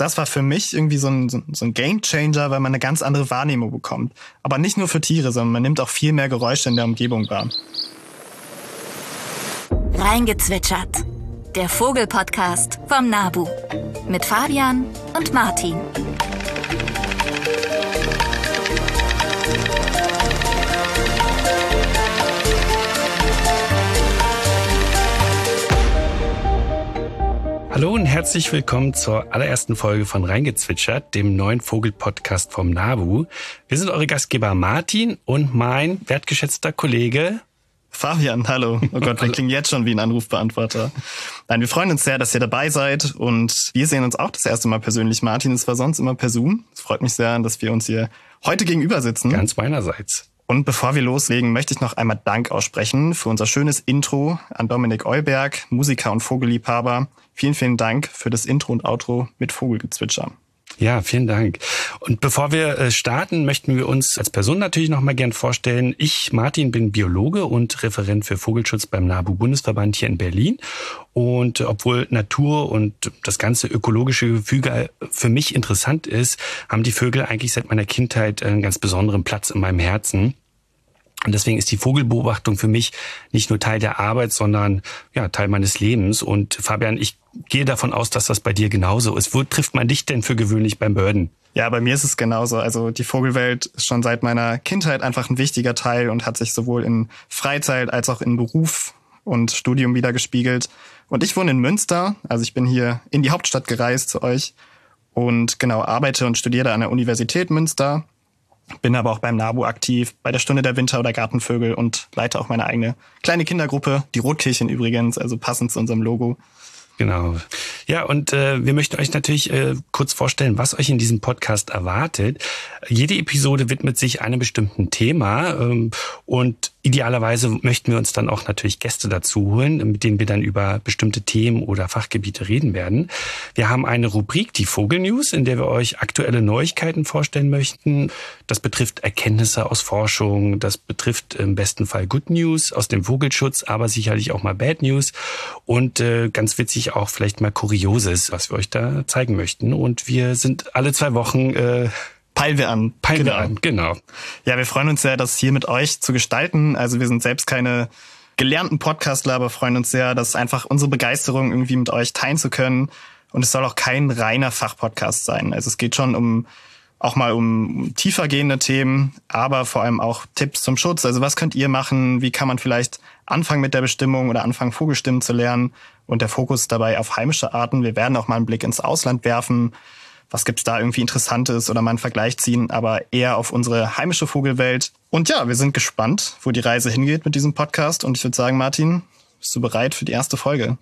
das war für mich irgendwie so ein, so ein Game Changer, weil man eine ganz andere Wahrnehmung bekommt. Aber nicht nur für Tiere, sondern man nimmt auch viel mehr Geräusche in der Umgebung wahr. Reingezwitschert. Der Vogelpodcast vom Nabu. Mit Fabian und Martin. Hallo und herzlich willkommen zur allerersten Folge von Reingezwitschert, dem neuen Vogelpodcast vom NABU. Wir sind eure Gastgeber Martin und mein wertgeschätzter Kollege Fabian, hallo. Oh Gott, wir klingen jetzt schon wie ein Anrufbeantworter. Nein, wir freuen uns sehr, dass ihr dabei seid und wir sehen uns auch das erste Mal persönlich. Martin, es war sonst immer per Zoom. Es freut mich sehr, dass wir uns hier heute gegenüber sitzen. Ganz meinerseits. Und bevor wir loslegen, möchte ich noch einmal Dank aussprechen für unser schönes Intro an Dominik Euberg, Musiker und Vogelliebhaber. Vielen, vielen Dank für das Intro und Outro mit Vogelgezwitscher. Ja, vielen Dank. Und bevor wir äh, starten, möchten wir uns als Person natürlich noch mal gern vorstellen. Ich, Martin, bin Biologe und Referent für Vogelschutz beim NABU-Bundesverband hier in Berlin. Und obwohl Natur und das ganze ökologische Gefüge für mich interessant ist, haben die Vögel eigentlich seit meiner Kindheit einen ganz besonderen Platz in meinem Herzen. Und deswegen ist die Vogelbeobachtung für mich nicht nur Teil der Arbeit, sondern ja, Teil meines Lebens. Und Fabian, ich gehe davon aus, dass das bei dir genauso ist. Wo trifft man dich denn für gewöhnlich beim Börden? Ja, bei mir ist es genauso. Also die Vogelwelt ist schon seit meiner Kindheit einfach ein wichtiger Teil und hat sich sowohl in Freizeit als auch in Beruf und Studium wieder gespiegelt. Und ich wohne in Münster, also ich bin hier in die Hauptstadt gereist zu euch und genau arbeite und studiere an der Universität Münster bin aber auch beim NABU aktiv, bei der Stunde der Winter- oder Gartenvögel und leite auch meine eigene kleine Kindergruppe, die Rotkirchen übrigens, also passend zu unserem Logo. Genau. Ja, und äh, wir möchten euch natürlich äh, kurz vorstellen, was euch in diesem Podcast erwartet. Jede Episode widmet sich einem bestimmten Thema ähm, und idealerweise möchten wir uns dann auch natürlich Gäste dazu holen, mit denen wir dann über bestimmte Themen oder Fachgebiete reden werden. Wir haben eine Rubrik, die Vogelnews, in der wir euch aktuelle Neuigkeiten vorstellen möchten. Das betrifft Erkenntnisse aus Forschung, das betrifft im besten Fall Good News aus dem Vogelschutz, aber sicherlich auch mal Bad News und äh, ganz witzig auch vielleicht mal Kurioses, was wir euch da zeigen möchten. Und wir sind alle zwei Wochen äh, Peilen wir an. Peilen genau. wir an, genau. Ja, wir freuen uns sehr, das hier mit euch zu gestalten. Also wir sind selbst keine gelernten Podcastler, aber freuen uns sehr, das einfach unsere Begeisterung irgendwie mit euch teilen zu können. Und es soll auch kein reiner Fachpodcast sein. Also es geht schon um auch mal um tiefer gehende Themen, aber vor allem auch Tipps zum Schutz. Also was könnt ihr machen? Wie kann man vielleicht anfangen mit der Bestimmung oder anfangen Vogelstimmen zu lernen? Und der Fokus dabei auf heimische Arten. Wir werden auch mal einen Blick ins Ausland werfen. Was gibt's da irgendwie Interessantes oder mal einen Vergleich ziehen, aber eher auf unsere heimische Vogelwelt. Und ja, wir sind gespannt, wo die Reise hingeht mit diesem Podcast. Und ich würde sagen, Martin, bist du bereit für die erste Folge?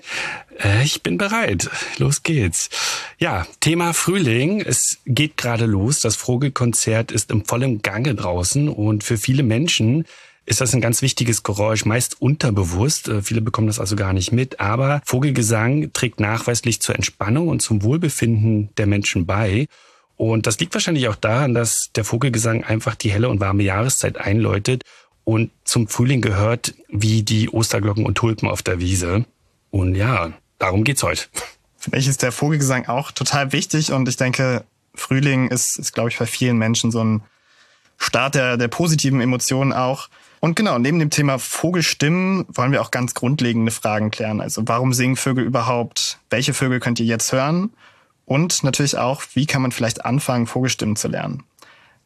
Äh, ich bin bereit. Los geht's. Ja, Thema Frühling. Es geht gerade los. Das Vogelkonzert ist im vollen Gange draußen und für viele Menschen ist das ein ganz wichtiges Geräusch, meist unterbewusst. Äh, viele bekommen das also gar nicht mit. Aber Vogelgesang trägt nachweislich zur Entspannung und zum Wohlbefinden der Menschen bei. Und das liegt wahrscheinlich auch daran, dass der Vogelgesang einfach die helle und warme Jahreszeit einläutet und zum Frühling gehört wie die Osterglocken und Tulpen auf der Wiese. Und ja, darum geht's heute. Für mich ist der Vogelgesang auch total wichtig und ich denke, Frühling ist, ist glaube ich, bei vielen Menschen so ein Start der, der positiven Emotionen auch. Und genau, neben dem Thema Vogelstimmen wollen wir auch ganz grundlegende Fragen klären. Also warum singen Vögel überhaupt? Welche Vögel könnt ihr jetzt hören? Und natürlich auch, wie kann man vielleicht anfangen, Vogelstimmen zu lernen?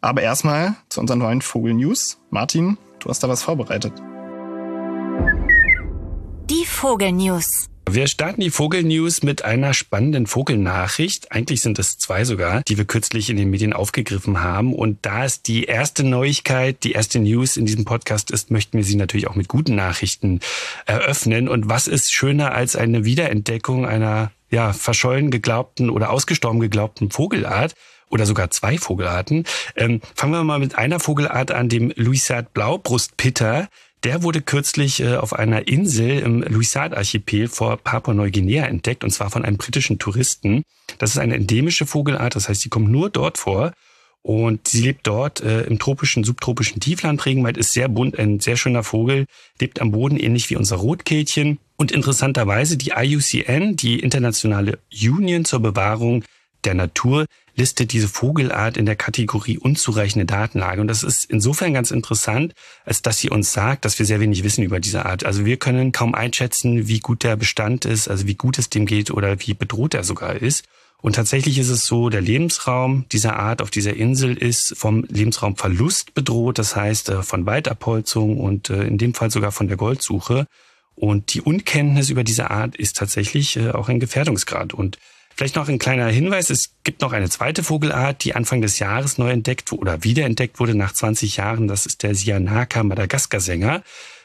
Aber erstmal zu unseren neuen Vogel-News. Martin, Du hast da was vorbereitet. Die Vogelnews. Wir starten die Vogelnews mit einer spannenden Vogelnachricht. Eigentlich sind es zwei sogar, die wir kürzlich in den Medien aufgegriffen haben. Und da es die erste Neuigkeit, die erste News in diesem Podcast ist, möchten wir sie natürlich auch mit guten Nachrichten eröffnen. Und was ist schöner als eine Wiederentdeckung einer ja, verschollen geglaubten oder ausgestorben geglaubten Vogelart? Oder sogar zwei Vogelarten. Ähm, fangen wir mal mit einer Vogelart an, dem Louisade Blaubrustpitter. Der wurde kürzlich äh, auf einer Insel im Louisade-Archipel vor Papua-Neuguinea entdeckt, und zwar von einem britischen Touristen. Das ist eine endemische Vogelart, das heißt, sie kommt nur dort vor. Und sie lebt dort äh, im tropischen, subtropischen Tiefland. Regenwald ist sehr bunt, ein sehr schöner Vogel, lebt am Boden ähnlich wie unser Rotkehlchen. Und interessanterweise die IUCN, die Internationale Union zur Bewahrung der Natur listet diese Vogelart in der Kategorie unzureichende Datenlage. Und das ist insofern ganz interessant, als dass sie uns sagt, dass wir sehr wenig wissen über diese Art. Also wir können kaum einschätzen, wie gut der Bestand ist, also wie gut es dem geht oder wie bedroht er sogar ist. Und tatsächlich ist es so, der Lebensraum dieser Art auf dieser Insel ist vom Lebensraumverlust bedroht, das heißt äh, von Waldabholzung und äh, in dem Fall sogar von der Goldsuche. Und die Unkenntnis über diese Art ist tatsächlich äh, auch ein Gefährdungsgrad. Und Vielleicht noch ein kleiner Hinweis. Es gibt noch eine zweite Vogelart, die Anfang des Jahres neu entdeckt oder wiederentdeckt wurde nach 20 Jahren. Das ist der Sianaka Madagaskar-Sänger.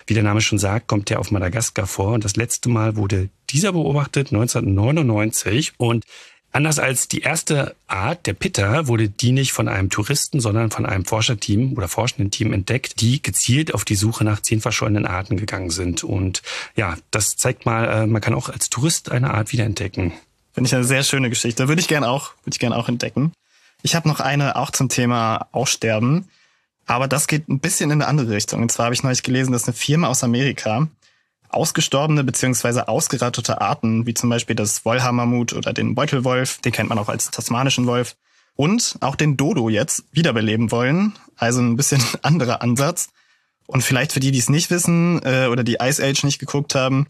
Wie der Name schon sagt, kommt der auf Madagaskar vor. Und das letzte Mal wurde dieser beobachtet 1999. Und Anders als die erste Art, der Pitter, wurde die nicht von einem Touristen, sondern von einem Forscherteam oder forschenden Team entdeckt, die gezielt auf die Suche nach zehn verschollenen Arten gegangen sind. Und ja, das zeigt mal, äh, man kann auch als Tourist eine Art wiederentdecken. Finde ich eine sehr schöne Geschichte. Würde ich gern auch, würde ich gern auch entdecken. Ich habe noch eine auch zum Thema Aussterben. Aber das geht ein bisschen in eine andere Richtung. Und zwar habe ich neulich gelesen, dass eine Firma aus Amerika ausgestorbene beziehungsweise ausgerottete Arten, wie zum Beispiel das Wollhammermut oder den Beutelwolf, den kennt man auch als tasmanischen Wolf, und auch den Dodo jetzt wiederbeleben wollen. Also ein bisschen anderer Ansatz. Und vielleicht für die, die es nicht wissen äh, oder die Ice Age nicht geguckt haben,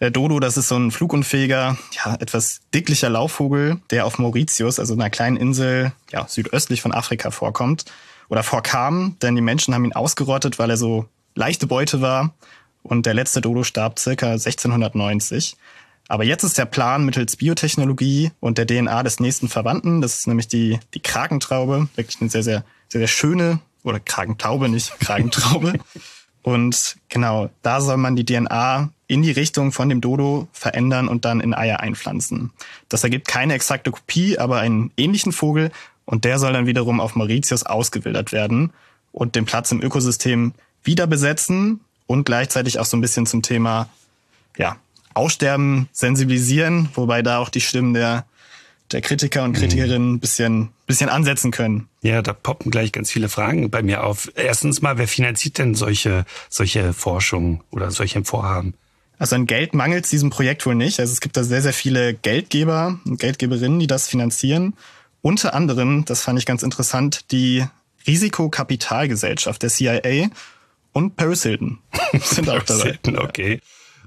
der Dodo, das ist so ein flugunfähiger, ja, etwas dicklicher Laufvogel, der auf Mauritius, also einer kleinen Insel, ja, südöstlich von Afrika vorkommt oder vorkam, denn die Menschen haben ihn ausgerottet, weil er so leichte Beute war und der letzte Dodo starb circa 1690. Aber jetzt ist der Plan mittels Biotechnologie und der DNA des nächsten Verwandten, das ist nämlich die, die Kragentraube, wirklich eine sehr, sehr, sehr, sehr schöne, oder Kragentaube, nicht Kragentraube. und genau, da soll man die DNA in die Richtung von dem Dodo verändern und dann in Eier einpflanzen. Das ergibt keine exakte Kopie, aber einen ähnlichen Vogel und der soll dann wiederum auf Mauritius ausgewildert werden und den Platz im Ökosystem wieder besetzen und gleichzeitig auch so ein bisschen zum Thema ja, Aussterben sensibilisieren, wobei da auch die Stimmen der der Kritiker und Kritikerinnen ein bisschen, bisschen ansetzen können. Ja, da poppen gleich ganz viele Fragen bei mir auf. Erstens mal, wer finanziert denn solche, solche Forschung oder solche Vorhaben? Also an Geld mangelt es diesem Projekt wohl nicht. Also es gibt da sehr, sehr viele Geldgeber und Geldgeberinnen, die das finanzieren. Unter anderem, das fand ich ganz interessant, die Risikokapitalgesellschaft der CIA und Paris Hilton sind auch dabei. Hilton, okay.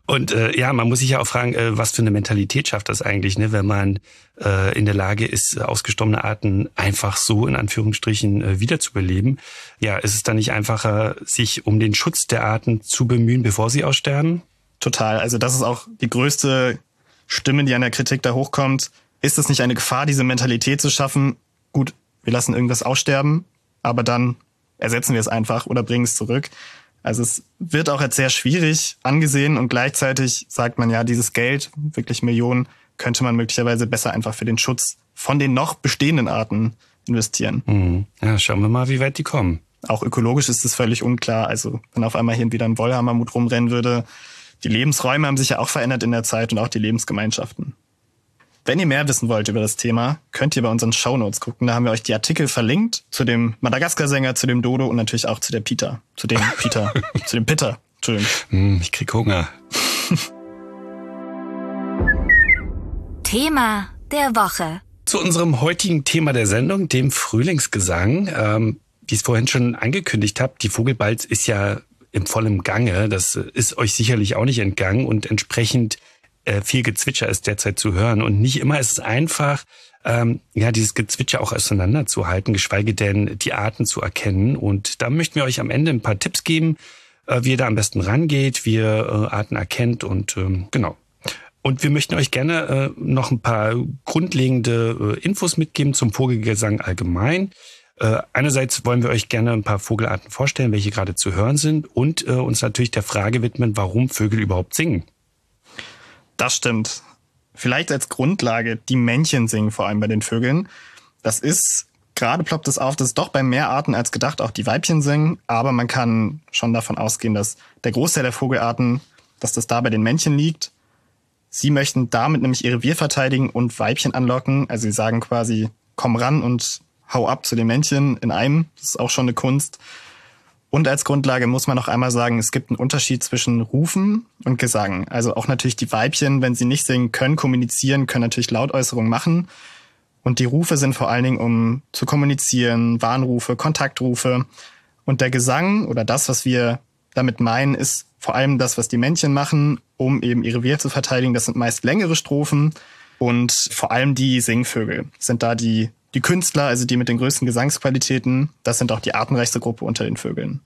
Und äh, ja, man muss sich ja auch fragen, äh, was für eine Mentalität schafft das eigentlich, ne, wenn man äh, in der Lage ist, ausgestorbene Arten einfach so in Anführungsstrichen äh, wiederzubeleben. Ja, ist es dann nicht einfacher, sich um den Schutz der Arten zu bemühen, bevor sie aussterben? Total. Also das ist auch die größte Stimme, die an der Kritik da hochkommt. Ist es nicht eine Gefahr, diese Mentalität zu schaffen? Gut, wir lassen irgendwas aussterben, aber dann ersetzen wir es einfach oder bringen es zurück. Also es wird auch als sehr schwierig angesehen und gleichzeitig sagt man ja, dieses Geld, wirklich Millionen, könnte man möglicherweise besser einfach für den Schutz von den noch bestehenden Arten investieren. Mhm. Ja, schauen wir mal, wie weit die kommen. Auch ökologisch ist es völlig unklar. Also wenn auf einmal hier wieder ein Wollhammermut rumrennen würde, die Lebensräume haben sich ja auch verändert in der Zeit und auch die Lebensgemeinschaften. Wenn ihr mehr wissen wollt über das Thema, könnt ihr bei unseren Shownotes gucken. Da haben wir euch die Artikel verlinkt zu dem Madagaskar-Sänger, zu dem Dodo und natürlich auch zu der Peter. Zu dem Peter. zu dem Pitter. Entschuldigung. Hm, ich krieg Hunger. Thema der Woche. Zu unserem heutigen Thema der Sendung, dem Frühlingsgesang. Ähm, wie ich es vorhin schon angekündigt habe, die Vogelbalz ist ja im vollen Gange. Das ist euch sicherlich auch nicht entgangen und entsprechend äh, viel Gezwitscher ist derzeit zu hören. Und nicht immer ist es einfach, ähm, ja, dieses Gezwitscher auch auseinanderzuhalten, geschweige denn die Arten zu erkennen. Und da möchten wir euch am Ende ein paar Tipps geben, äh, wie ihr da am besten rangeht, wie ihr äh, Arten erkennt und ähm, genau. Und wir möchten euch gerne äh, noch ein paar grundlegende äh, Infos mitgeben zum Vogelgesang allgemein. Äh, einerseits wollen wir euch gerne ein paar Vogelarten vorstellen, welche gerade zu hören sind und äh, uns natürlich der Frage widmen, warum Vögel überhaupt singen. Das stimmt. Vielleicht als Grundlage, die Männchen singen vor allem bei den Vögeln. Das ist, gerade ploppt es auf, dass doch bei mehr Arten als gedacht auch die Weibchen singen, aber man kann schon davon ausgehen, dass der Großteil der Vogelarten, dass das da bei den Männchen liegt. Sie möchten damit nämlich ihre Revier verteidigen und Weibchen anlocken. Also sie sagen quasi, komm ran und hau ab zu den Männchen in einem. Das ist auch schon eine Kunst. Und als Grundlage muss man noch einmal sagen, es gibt einen Unterschied zwischen Rufen und Gesang. Also auch natürlich die Weibchen, wenn sie nicht singen können, kommunizieren, können natürlich Lautäußerungen machen. Und die Rufe sind vor allen Dingen, um zu kommunizieren, Warnrufe, Kontaktrufe. Und der Gesang oder das, was wir damit meinen, ist vor allem das, was die Männchen machen, um eben ihre Wehr zu verteidigen. Das sind meist längere Strophen und vor allem die Singvögel sind da die, die Künstler, also die mit den größten Gesangsqualitäten. Das sind auch die artenreichste Gruppe unter den Vögeln.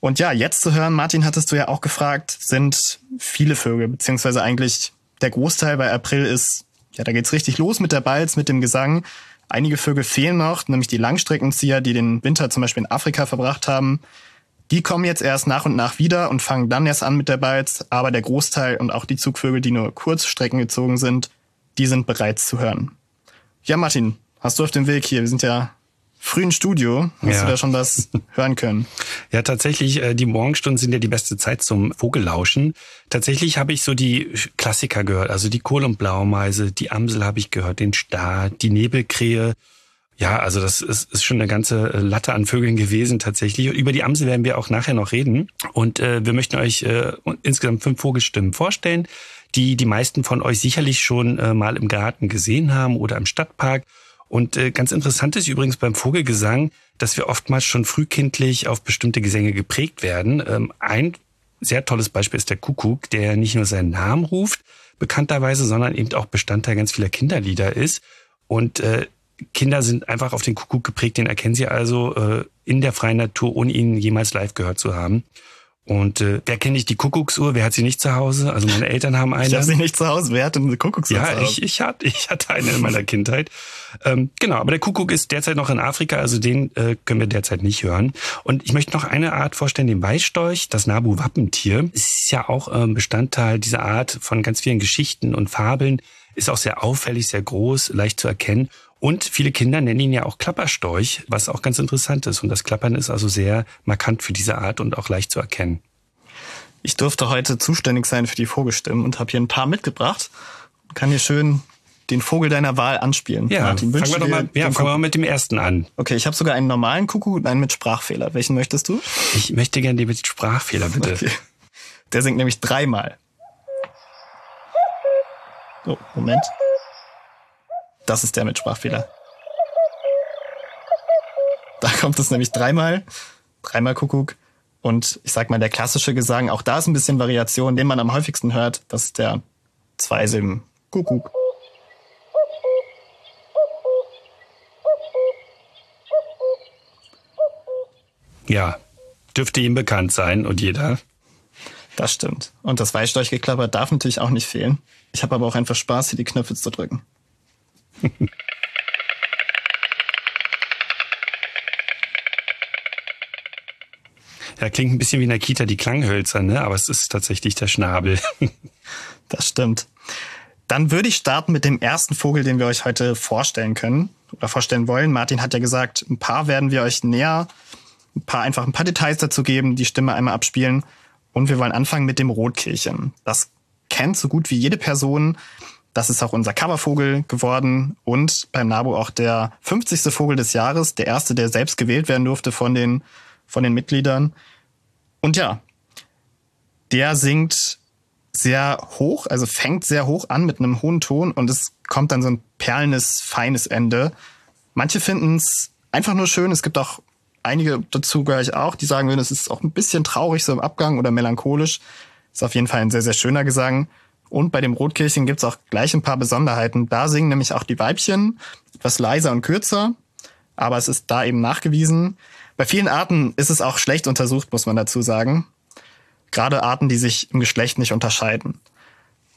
Und ja, jetzt zu hören, Martin, hattest du ja auch gefragt, sind viele Vögel, beziehungsweise eigentlich der Großteil bei April ist, ja, da geht's richtig los mit der Balz, mit dem Gesang. Einige Vögel fehlen noch, nämlich die Langstreckenzieher, die den Winter zum Beispiel in Afrika verbracht haben. Die kommen jetzt erst nach und nach wieder und fangen dann erst an mit der Balz, aber der Großteil und auch die Zugvögel, die nur Kurzstrecken gezogen sind, die sind bereits zu hören. Ja, Martin, hast du auf dem Weg hier, wir sind ja frühen Studio, hast ja. du da schon was hören können? Ja, tatsächlich, äh, die Morgenstunden sind ja die beste Zeit zum Vogellauschen. Tatsächlich habe ich so die Klassiker gehört, also die Kohl- und Blaumeise, die Amsel habe ich gehört, den Star, die Nebelkrähe. Ja, also das ist, ist schon eine ganze Latte an Vögeln gewesen tatsächlich. Über die Amsel werden wir auch nachher noch reden. Und äh, wir möchten euch äh, insgesamt fünf Vogelstimmen vorstellen, die die meisten von euch sicherlich schon äh, mal im Garten gesehen haben oder im Stadtpark. Und äh, ganz interessant ist übrigens beim Vogelgesang, dass wir oftmals schon frühkindlich auf bestimmte Gesänge geprägt werden. Ähm, ein sehr tolles Beispiel ist der Kuckuck, der nicht nur seinen Namen ruft, bekannterweise, sondern eben auch Bestandteil ganz vieler Kinderlieder ist. Und äh, Kinder sind einfach auf den Kuckuck geprägt, den erkennen sie also äh, in der freien Natur, ohne ihn jemals live gehört zu haben. Und äh, wer kennt nicht die Kuckucksuhr? Wer hat sie nicht zu Hause? Also meine Eltern haben eine. Ich habe sie nicht zu Hause. Wer hat denn eine Kuckucksuhr Ja, ich, ich, hatte, ich hatte eine in meiner Kindheit. Ähm, genau, aber der Kuckuck ist derzeit noch in Afrika, also den äh, können wir derzeit nicht hören. Und ich möchte noch eine Art vorstellen, den Weißstorch, das Nabu-Wappentier. Ist ja auch ähm, Bestandteil dieser Art von ganz vielen Geschichten und Fabeln. Ist auch sehr auffällig, sehr groß, leicht zu erkennen. Und viele Kinder nennen ihn ja auch Klapperstorch, was auch ganz interessant ist. Und das Klappern ist also sehr markant für diese Art und auch leicht zu erkennen. Ich durfte heute zuständig sein für die Vogelstimmen und habe hier ein paar mitgebracht. Kann hier schön den Vogel deiner Wahl anspielen. Ja, Martin, fangen wir doch mal, ja, fangen wir mal mit dem ersten an. Okay, ich habe sogar einen normalen Kuckuck und einen mit Sprachfehler. Welchen möchtest du? Ich möchte gerne den mit Sprachfehler, bitte. Okay. Der singt nämlich dreimal. Oh, Moment. Das ist der mit Sprachfehler. Da kommt es nämlich dreimal. Dreimal Kuckuck. Und ich sag mal, der klassische Gesang, auch da ist ein bisschen Variation, den man am häufigsten hört. Das ist der Zweisilben Kuckuck. Ja, dürfte ihm bekannt sein und jeder. Das stimmt. Und das Weißstorchgeklapper darf natürlich auch nicht fehlen. Ich habe aber auch einfach Spaß, hier die Knöpfe zu drücken. ja, klingt ein bisschen wie in der Kita die Klanghölzer, ne? aber es ist tatsächlich der Schnabel. das stimmt. Dann würde ich starten mit dem ersten Vogel, den wir euch heute vorstellen können oder vorstellen wollen. Martin hat ja gesagt, ein paar werden wir euch näher, ein paar einfach ein paar Details dazu geben, die Stimme einmal abspielen. Und wir wollen anfangen mit dem Rotkehlchen. Das kennt so gut wie jede Person. Das ist auch unser Covervogel geworden und beim NABU auch der 50. Vogel des Jahres, der erste, der selbst gewählt werden durfte von den, von den Mitgliedern. Und ja, der singt sehr hoch, also fängt sehr hoch an mit einem hohen Ton und es kommt dann so ein perlendes, feines Ende. Manche finden es einfach nur schön. Es gibt auch einige dazu gehöre ich auch, die sagen würden, es ist auch ein bisschen traurig so im Abgang oder melancholisch. Ist auf jeden Fall ein sehr, sehr schöner Gesang. Und bei dem Rotkehlchen gibt's auch gleich ein paar Besonderheiten. Da singen nämlich auch die Weibchen etwas leiser und kürzer, aber es ist da eben nachgewiesen. Bei vielen Arten ist es auch schlecht untersucht, muss man dazu sagen. Gerade Arten, die sich im Geschlecht nicht unterscheiden.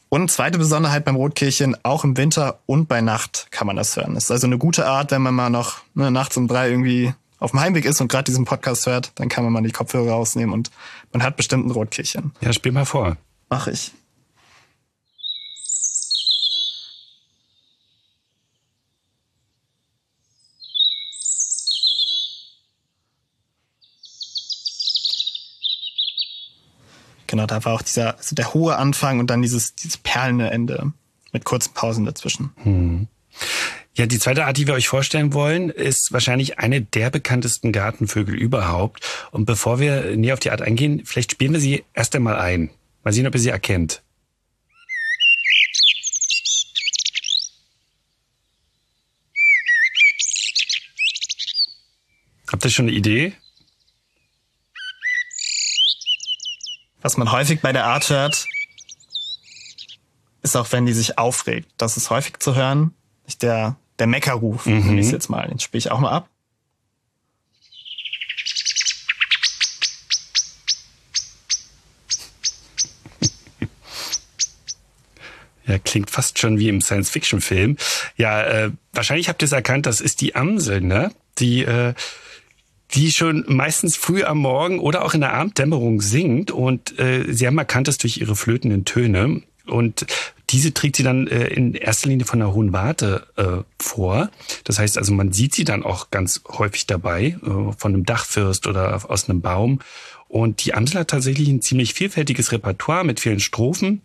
Und zweite Besonderheit beim Rotkehlchen, auch im Winter und bei Nacht kann man das hören. Das ist also eine gute Art, wenn man mal noch ne, nachts um drei irgendwie auf dem Heimweg ist und gerade diesen Podcast hört, dann kann man mal die Kopfhörer rausnehmen und man hat bestimmt ein Rotkehlchen. Ja, spiel mal vor. Mach ich. Genau, da war auch dieser, also der hohe Anfang und dann dieses, dieses perlende Ende mit kurzen Pausen dazwischen. Hm. Ja, die zweite Art, die wir euch vorstellen wollen, ist wahrscheinlich eine der bekanntesten Gartenvögel überhaupt. Und bevor wir näher auf die Art eingehen, vielleicht spielen wir sie erst einmal ein. Mal sehen, ob ihr sie erkennt. Habt ihr schon eine Idee? Was man häufig bei der Art hört, ist auch, wenn die sich aufregt. Das ist häufig zu hören. Der der Meckerruf, mhm. nenne ich jetzt mal. Den spiele ich auch mal ab. Ja, klingt fast schon wie im Science-Fiction-Film. Ja, äh, wahrscheinlich habt ihr es erkannt, das ist die Amsel, ne? Die, äh, die schon meistens früh am Morgen oder auch in der Abenddämmerung singt und äh, sie haben erkannt das durch ihre flötenden Töne. Und diese trägt sie dann äh, in erster Linie von der Hohen Warte äh, vor. Das heißt also, man sieht sie dann auch ganz häufig dabei, äh, von einem Dachfirst oder aus einem Baum. Und die Amsel hat tatsächlich ein ziemlich vielfältiges Repertoire mit vielen Strophen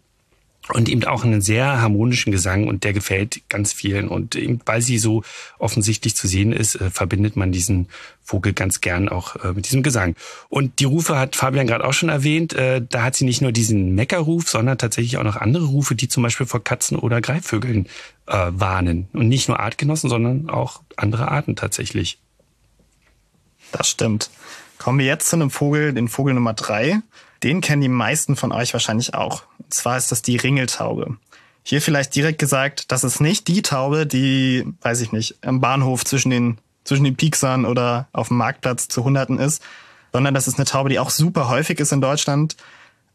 und eben auch einen sehr harmonischen Gesang und der gefällt ganz vielen. Und eben weil sie so offensichtlich zu sehen ist, äh, verbindet man diesen Vogel ganz gern auch äh, mit diesem Gesang. Und die Rufe hat Fabian gerade auch schon erwähnt. Äh, da hat sie nicht nur diesen Meckerruf, sondern tatsächlich auch noch andere Rufe, die zum Beispiel vor Katzen oder Greifvögeln warnen. Und nicht nur Artgenossen, sondern auch andere Arten tatsächlich. Das stimmt. Kommen wir jetzt zu einem Vogel, den Vogel Nummer drei. Den kennen die meisten von euch wahrscheinlich auch. Und zwar ist das die Ringeltaube. Hier vielleicht direkt gesagt, das ist nicht die Taube, die, weiß ich nicht, am Bahnhof zwischen den, zwischen den Pieksern oder auf dem Marktplatz zu Hunderten ist, sondern das ist eine Taube, die auch super häufig ist in Deutschland,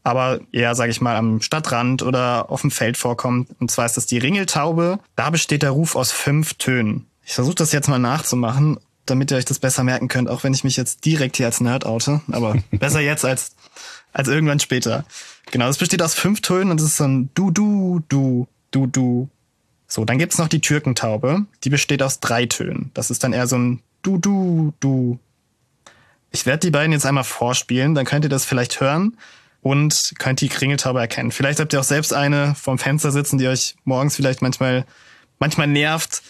aber eher, sage ich mal, am Stadtrand oder auf dem Feld vorkommt. Und zwar ist das die Ringeltaube. Da besteht der Ruf aus fünf Tönen. Ich versuche das jetzt mal nachzumachen, damit ihr euch das besser merken könnt, auch wenn ich mich jetzt direkt hier als Nerd oute. Aber besser jetzt als als irgendwann später. Genau, es besteht aus fünf Tönen und es ist so ein Du, Du, Du, Du, Du. So, dann gibt's noch die Türkentaube. Die besteht aus drei Tönen. Das ist dann eher so ein Du, Du, Du. Ich werde die beiden jetzt einmal vorspielen, dann könnt ihr das vielleicht hören und könnt die Kringeltaube erkennen. Vielleicht habt ihr auch selbst eine vom Fenster sitzen, die euch morgens vielleicht manchmal, manchmal nervt.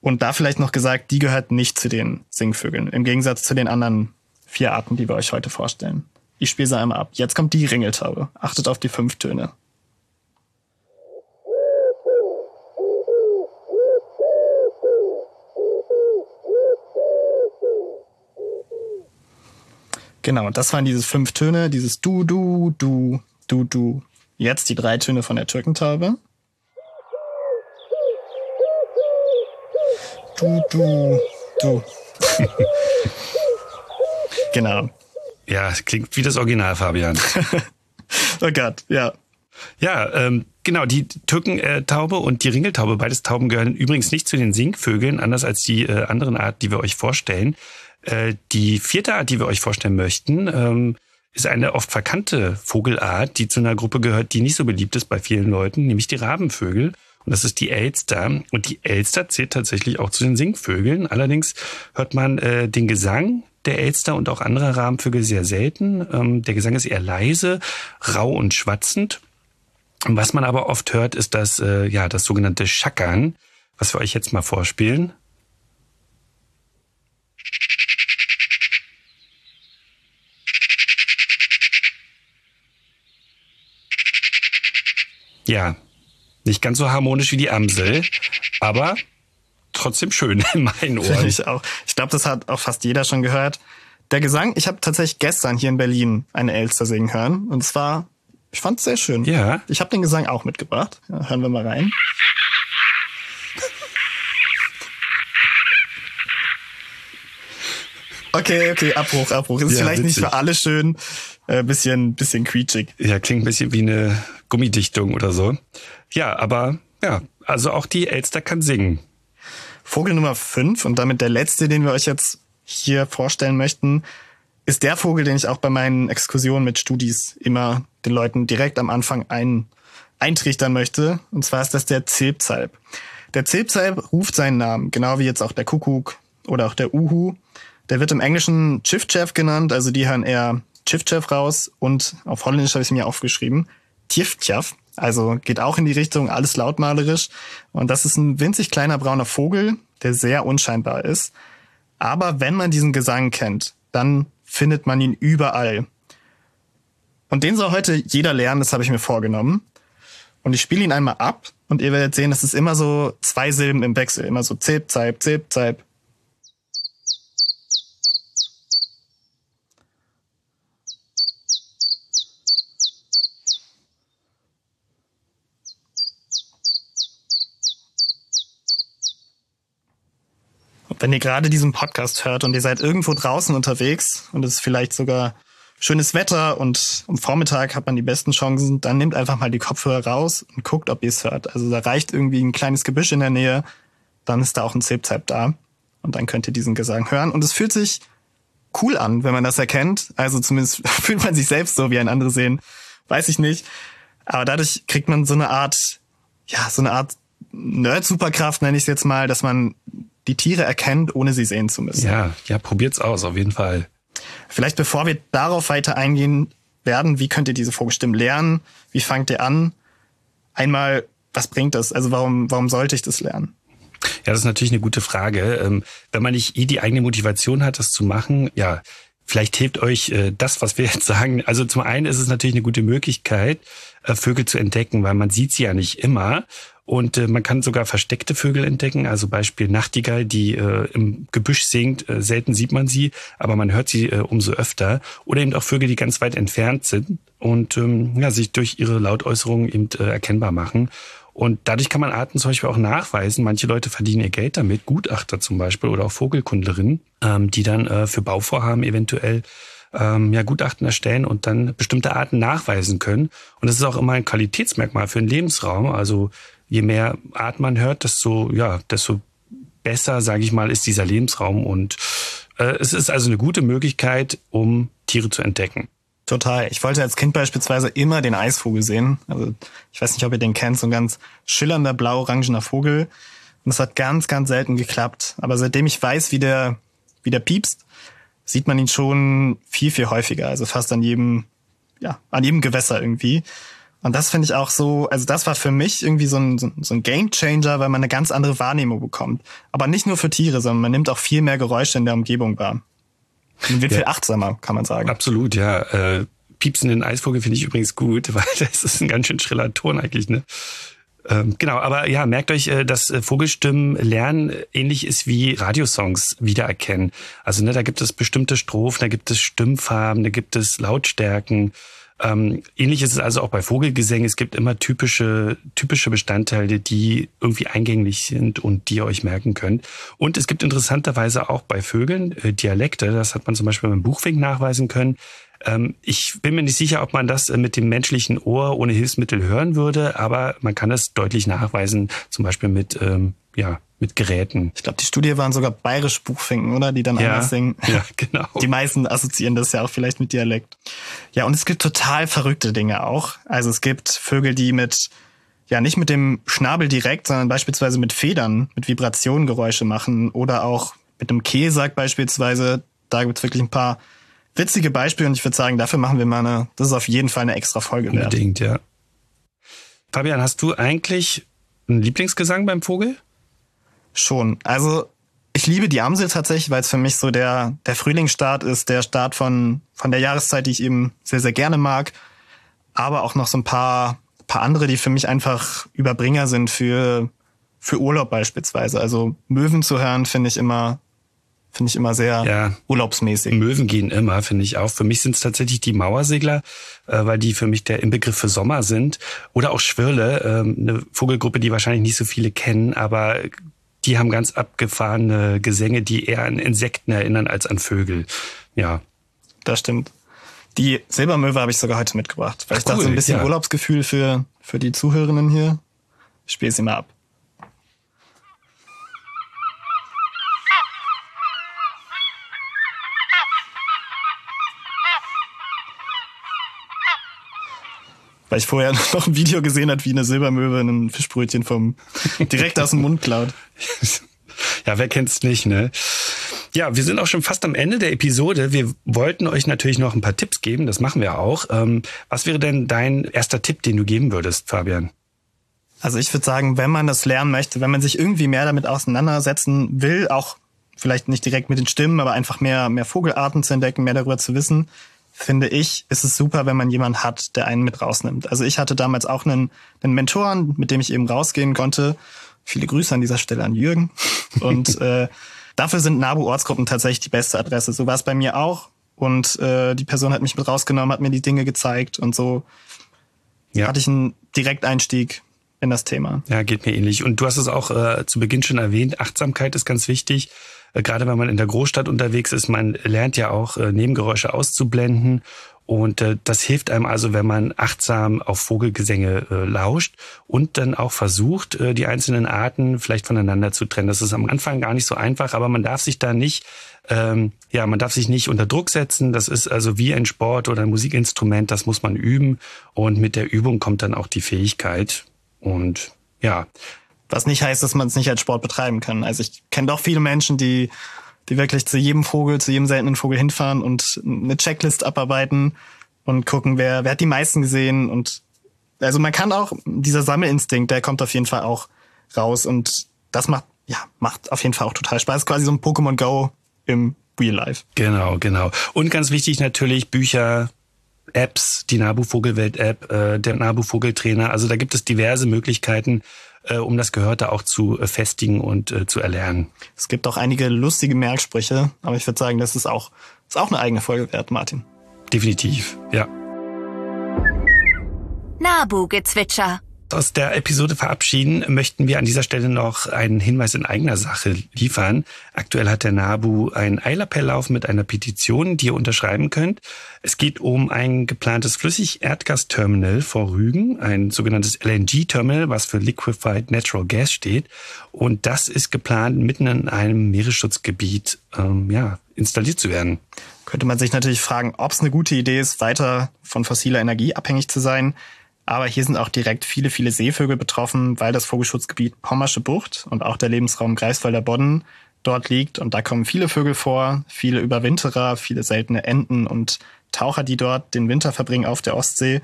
Und da vielleicht noch gesagt, die gehört nicht zu den Singvögeln. Im Gegensatz zu den anderen vier Arten, die wir euch heute vorstellen. Ich spiele sie einmal ab. Jetzt kommt die Ringeltaube. Achtet auf die fünf Töne. Genau, das waren diese fünf Töne, dieses Du, Du, Du, Du, Du. Jetzt die drei Töne von der Türkentaube. Du, Du, Du. genau. Ja, klingt wie das Original, Fabian. oh Gott, ja. Ja, ähm, genau, die Türkentaube und die Ringeltaube, beides Tauben gehören übrigens nicht zu den Singvögeln, anders als die äh, anderen Art, die wir euch vorstellen. Äh, die vierte Art, die wir euch vorstellen möchten, ähm, ist eine oft verkannte Vogelart, die zu einer Gruppe gehört, die nicht so beliebt ist bei vielen Leuten, nämlich die Rabenvögel. Und das ist die Elster. Und die Elster zählt tatsächlich auch zu den Singvögeln. Allerdings hört man äh, den Gesang der Elster und auch andere Rabenvögel sehr selten. Ähm, der Gesang ist eher leise, rau und schwatzend. Was man aber oft hört, ist das, äh, ja, das sogenannte Schackern, was wir euch jetzt mal vorspielen. Ja, nicht ganz so harmonisch wie die Amsel, aber trotzdem schön in meinen Ohren. Finde ich auch. Ich glaube, das hat auch fast jeder schon gehört. Der Gesang, ich habe tatsächlich gestern hier in Berlin eine Elster singen hören. Und zwar, ich fand es sehr schön. Ja. Ich habe den Gesang auch mitgebracht. Ja, hören wir mal rein. Okay, okay, Abbruch, Abbruch. Ist ja, vielleicht witzig. nicht für alle schön. Äh, bisschen, bisschen quietschig. Ja, klingt ein bisschen wie eine Gummidichtung oder so. Ja, aber ja, also auch die Elster kann singen. Vogel Nummer 5 und damit der letzte, den wir euch jetzt hier vorstellen möchten, ist der Vogel, den ich auch bei meinen Exkursionen mit Studis immer den Leuten direkt am Anfang ein, eintrichtern möchte. Und zwar ist das der Zilpzalp. Der Zilpzalp ruft seinen Namen, genau wie jetzt auch der Kuckuck oder auch der Uhu. Der wird im Englischen Chifchef genannt, also die hören eher Chifchef raus und auf Holländisch habe ich es mir aufgeschrieben. Tjiftjaf. Also geht auch in die Richtung, alles lautmalerisch. Und das ist ein winzig kleiner brauner Vogel, der sehr unscheinbar ist. Aber wenn man diesen Gesang kennt, dann findet man ihn überall. Und den soll heute jeder lernen, das habe ich mir vorgenommen. Und ich spiele ihn einmal ab und ihr werdet sehen, das ist immer so zwei Silben im Wechsel. Immer so zip, zip, zip, zip. Wenn ihr gerade diesen Podcast hört und ihr seid irgendwo draußen unterwegs und es ist vielleicht sogar schönes Wetter und am Vormittag hat man die besten Chancen, dann nehmt einfach mal die Kopfhörer raus und guckt, ob ihr es hört. Also da reicht irgendwie ein kleines Gebüsch in der Nähe, dann ist da auch ein Zip-Zap da und dann könnt ihr diesen Gesang hören. Und es fühlt sich cool an, wenn man das erkennt. Also zumindest fühlt man sich selbst so, wie ein andere sehen. Weiß ich nicht. Aber dadurch kriegt man so eine Art, ja, so eine Art Nerd-Superkraft, nenne ich es jetzt mal, dass man die Tiere erkennt, ohne sie sehen zu müssen. Ja, ja, probiert's aus, auf jeden Fall. Vielleicht bevor wir darauf weiter eingehen werden, wie könnt ihr diese Vogelstimmen lernen? Wie fangt ihr an? Einmal, was bringt das? Also warum, warum sollte ich das lernen? Ja, das ist natürlich eine gute Frage. Ähm, wenn man nicht eh die eigene Motivation hat, das zu machen, ja, vielleicht hilft euch äh, das, was wir jetzt sagen. Also zum einen ist es natürlich eine gute Möglichkeit, äh, Vögel zu entdecken, weil man sieht sie ja nicht immer. Und äh, man kann sogar versteckte Vögel entdecken, also Beispiel Nachtigall, die äh, im Gebüsch singt. Äh, selten sieht man sie, aber man hört sie äh, umso öfter. Oder eben auch Vögel, die ganz weit entfernt sind und ähm, ja, sich durch ihre Lautäußerungen eben äh, erkennbar machen. Und dadurch kann man Arten zum Beispiel auch nachweisen. Manche Leute verdienen ihr Geld damit, Gutachter zum Beispiel oder auch Vogelkundlerinnen, ähm, die dann äh, für Bauvorhaben eventuell ähm, ja, Gutachten erstellen und dann bestimmte Arten nachweisen können. Und das ist auch immer ein Qualitätsmerkmal für einen Lebensraum. Also je mehr Art man hört, desto, ja, desto besser, sage ich mal, ist dieser Lebensraum. Und äh, es ist also eine gute Möglichkeit, um Tiere zu entdecken. Total. Ich wollte als Kind beispielsweise immer den Eisvogel sehen. Also ich weiß nicht, ob ihr den kennt, so ein ganz schillernder blau-orangener Vogel. Und es hat ganz, ganz selten geklappt. Aber seitdem ich weiß, wie der, wie der piepst, sieht man ihn schon viel, viel häufiger. Also fast an jedem, ja, an jedem Gewässer irgendwie. Und das finde ich auch so, also das war für mich irgendwie so ein, so ein Game Changer, weil man eine ganz andere Wahrnehmung bekommt. Aber nicht nur für Tiere, sondern man nimmt auch viel mehr Geräusche in der Umgebung wahr. Man wird ja. viel achtsamer, kann man sagen. Absolut, ja. Äh, piepsenden Eisvogel finde ich übrigens gut, weil das ist ein ganz schön schriller Ton eigentlich, ne? Ähm, genau, aber ja, merkt euch, äh, dass äh, Vogelstimmen lernen ähnlich ist wie Radiosongs wiedererkennen. Also ne, da gibt es bestimmte Strophen, da gibt es Stimmfarben, da gibt es Lautstärken. Ähm, ähnlich ist es also auch bei Vogelgesängen. Es gibt immer typische, typische Bestandteile, die irgendwie eingänglich sind und die ihr euch merken könnt. Und es gibt interessanterweise auch bei Vögeln äh, Dialekte. Das hat man zum Beispiel beim Buchfink nachweisen können. Ähm, ich bin mir nicht sicher, ob man das äh, mit dem menschlichen Ohr ohne Hilfsmittel hören würde, aber man kann es deutlich nachweisen, zum Beispiel mit, ähm, ja, mit Geräten. Ich glaube, die Studie waren sogar bayerisch Buchfinken, oder? Die dann ja, anders singen. Ja, genau. Die meisten assoziieren das ja auch vielleicht mit Dialekt. Ja, und es gibt total verrückte Dinge auch. Also es gibt Vögel, die mit, ja, nicht mit dem Schnabel direkt, sondern beispielsweise mit Federn, mit Vibrationengeräusche machen oder auch mit einem Kehlsack beispielsweise. Da gibt's wirklich ein paar witzige Beispiele und ich würde sagen, dafür machen wir mal eine, das ist auf jeden Fall eine extra Folge wert. Unbedingt, ja. Fabian, hast du eigentlich einen Lieblingsgesang beim Vogel? Schon. Also ich liebe die Amsel tatsächlich, weil es für mich so der, der Frühlingsstart ist, der Start von, von der Jahreszeit, die ich eben sehr, sehr gerne mag. Aber auch noch so ein paar, paar andere, die für mich einfach Überbringer sind für, für Urlaub beispielsweise. Also Möwen zu hören, finde ich immer Finde ich immer sehr ja. urlaubsmäßig. Möwen gehen immer, finde ich auch. Für mich sind es tatsächlich die Mauersegler, äh, weil die für mich der Inbegriff für Sommer sind. Oder auch Schwirle, äh, eine Vogelgruppe, die wahrscheinlich nicht so viele kennen, aber die haben ganz abgefahrene Gesänge, die eher an Insekten erinnern als an Vögel. Ja. Das stimmt. Die Silbermöwe habe ich sogar heute mitgebracht, weil Ach, ich cool, dachte, so ein bisschen ja. Urlaubsgefühl für, für die Zuhörerinnen hier. Ich spiele sie mal ab. Weil ich vorher noch ein Video gesehen hat, wie eine Silbermöwe ein Fischbrötchen vom direkt aus dem Mund klaut. Ja, wer kennt's nicht, ne? Ja, wir sind auch schon fast am Ende der Episode. Wir wollten euch natürlich noch ein paar Tipps geben, das machen wir auch. Ähm, was wäre denn dein erster Tipp, den du geben würdest, Fabian? Also ich würde sagen, wenn man das lernen möchte, wenn man sich irgendwie mehr damit auseinandersetzen will, auch vielleicht nicht direkt mit den Stimmen, aber einfach mehr, mehr Vogelarten zu entdecken, mehr darüber zu wissen, finde ich, ist es super, wenn man jemanden hat, der einen mit rausnimmt. Also ich hatte damals auch einen, einen Mentoren, mit dem ich eben rausgehen konnte. Viele Grüße an dieser Stelle an Jürgen. Und äh, dafür sind NABU-Ortsgruppen tatsächlich die beste Adresse. So war es bei mir auch. Und äh, die Person hat mich mit rausgenommen, hat mir die Dinge gezeigt und so ja. hatte ich einen Direkteinstieg in das Thema. Ja, geht mir ähnlich. Und du hast es auch äh, zu Beginn schon erwähnt, Achtsamkeit ist ganz wichtig. Äh, gerade wenn man in der Großstadt unterwegs ist, man lernt ja auch äh, Nebengeräusche auszublenden und äh, das hilft einem also, wenn man achtsam auf Vogelgesänge äh, lauscht und dann auch versucht, äh, die einzelnen Arten vielleicht voneinander zu trennen. Das ist am Anfang gar nicht so einfach, aber man darf sich da nicht, ähm, ja, man darf sich nicht unter Druck setzen. Das ist also wie ein Sport oder ein Musikinstrument, das muss man üben. Und mit der Übung kommt dann auch die Fähigkeit. Und ja. Was nicht heißt, dass man es nicht als Sport betreiben kann. Also ich kenne doch viele Menschen, die die wirklich zu jedem Vogel, zu jedem seltenen Vogel hinfahren und eine Checklist abarbeiten und gucken, wer, wer hat die meisten gesehen und also man kann auch, dieser Sammelinstinkt, der kommt auf jeden Fall auch raus und das macht, ja, macht auf jeden Fall auch total Spaß. Quasi so ein Pokémon Go im Real Life. Genau, genau. Und ganz wichtig natürlich Bücher, Apps, die Nabu Vogelwelt App, äh, der Nabu Vogeltrainer. Also da gibt es diverse Möglichkeiten, äh, um das Gehörte auch zu äh, festigen und äh, zu erlernen. Es gibt auch einige lustige Merksprüche, aber ich würde sagen, das ist auch, ist auch eine eigene Folge wert, Martin. Definitiv, ja. Nabu-Gezwitscher aus der Episode verabschieden, möchten wir an dieser Stelle noch einen Hinweis in eigener Sache liefern. Aktuell hat der NABU einen Eilappelllauf mit einer Petition, die ihr unterschreiben könnt. Es geht um ein geplantes Flüssig-Erdgas-Terminal vor Rügen, ein sogenanntes LNG-Terminal, was für Liquefied Natural Gas steht. Und das ist geplant, mitten in einem Meeresschutzgebiet ähm, ja, installiert zu werden. Könnte man sich natürlich fragen, ob es eine gute Idee ist, weiter von fossiler Energie abhängig zu sein. Aber hier sind auch direkt viele, viele Seevögel betroffen, weil das Vogelschutzgebiet Pommersche Bucht und auch der Lebensraum Greifswalder Bodden dort liegt. Und da kommen viele Vögel vor, viele Überwinterer, viele seltene Enten und Taucher, die dort den Winter verbringen auf der Ostsee,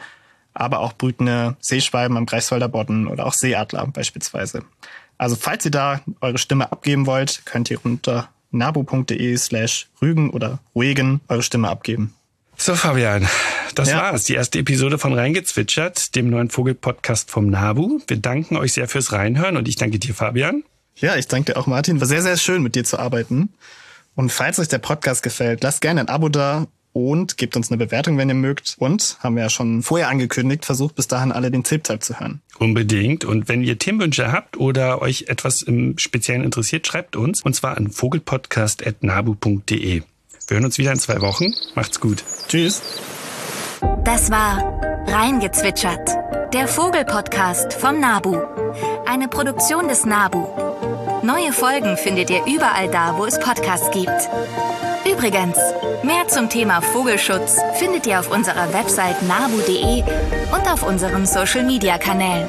aber auch brütende Seeschwalben am Greifswalder Bodden oder auch Seeadler beispielsweise. Also falls ihr da eure Stimme abgeben wollt, könnt ihr unter nabu.de slash rügen oder ruhigen eure Stimme abgeben. So, Fabian, das ja. war's. Die erste Episode von Reingezwitschert, dem neuen Vogel-Podcast vom NABU. Wir danken euch sehr fürs Reinhören und ich danke dir, Fabian. Ja, ich danke dir auch, Martin. War sehr, sehr schön, mit dir zu arbeiten. Und falls euch der Podcast gefällt, lasst gerne ein Abo da und gebt uns eine Bewertung, wenn ihr mögt. Und, haben wir ja schon vorher angekündigt, versucht bis dahin alle den Zip-Type zu hören. Unbedingt. Und wenn ihr Themenwünsche habt oder euch etwas im Speziellen interessiert, schreibt uns. Und zwar an vogelpodcast.nabu.de. Wir hören uns wieder in zwei Wochen. Macht's gut. Tschüss. Das war Reingezwitschert, der Vogelpodcast vom Nabu. Eine Produktion des Nabu. Neue Folgen findet ihr überall da, wo es Podcasts gibt. Übrigens, mehr zum Thema Vogelschutz findet ihr auf unserer Website nabu.de und auf unseren Social-Media-Kanälen.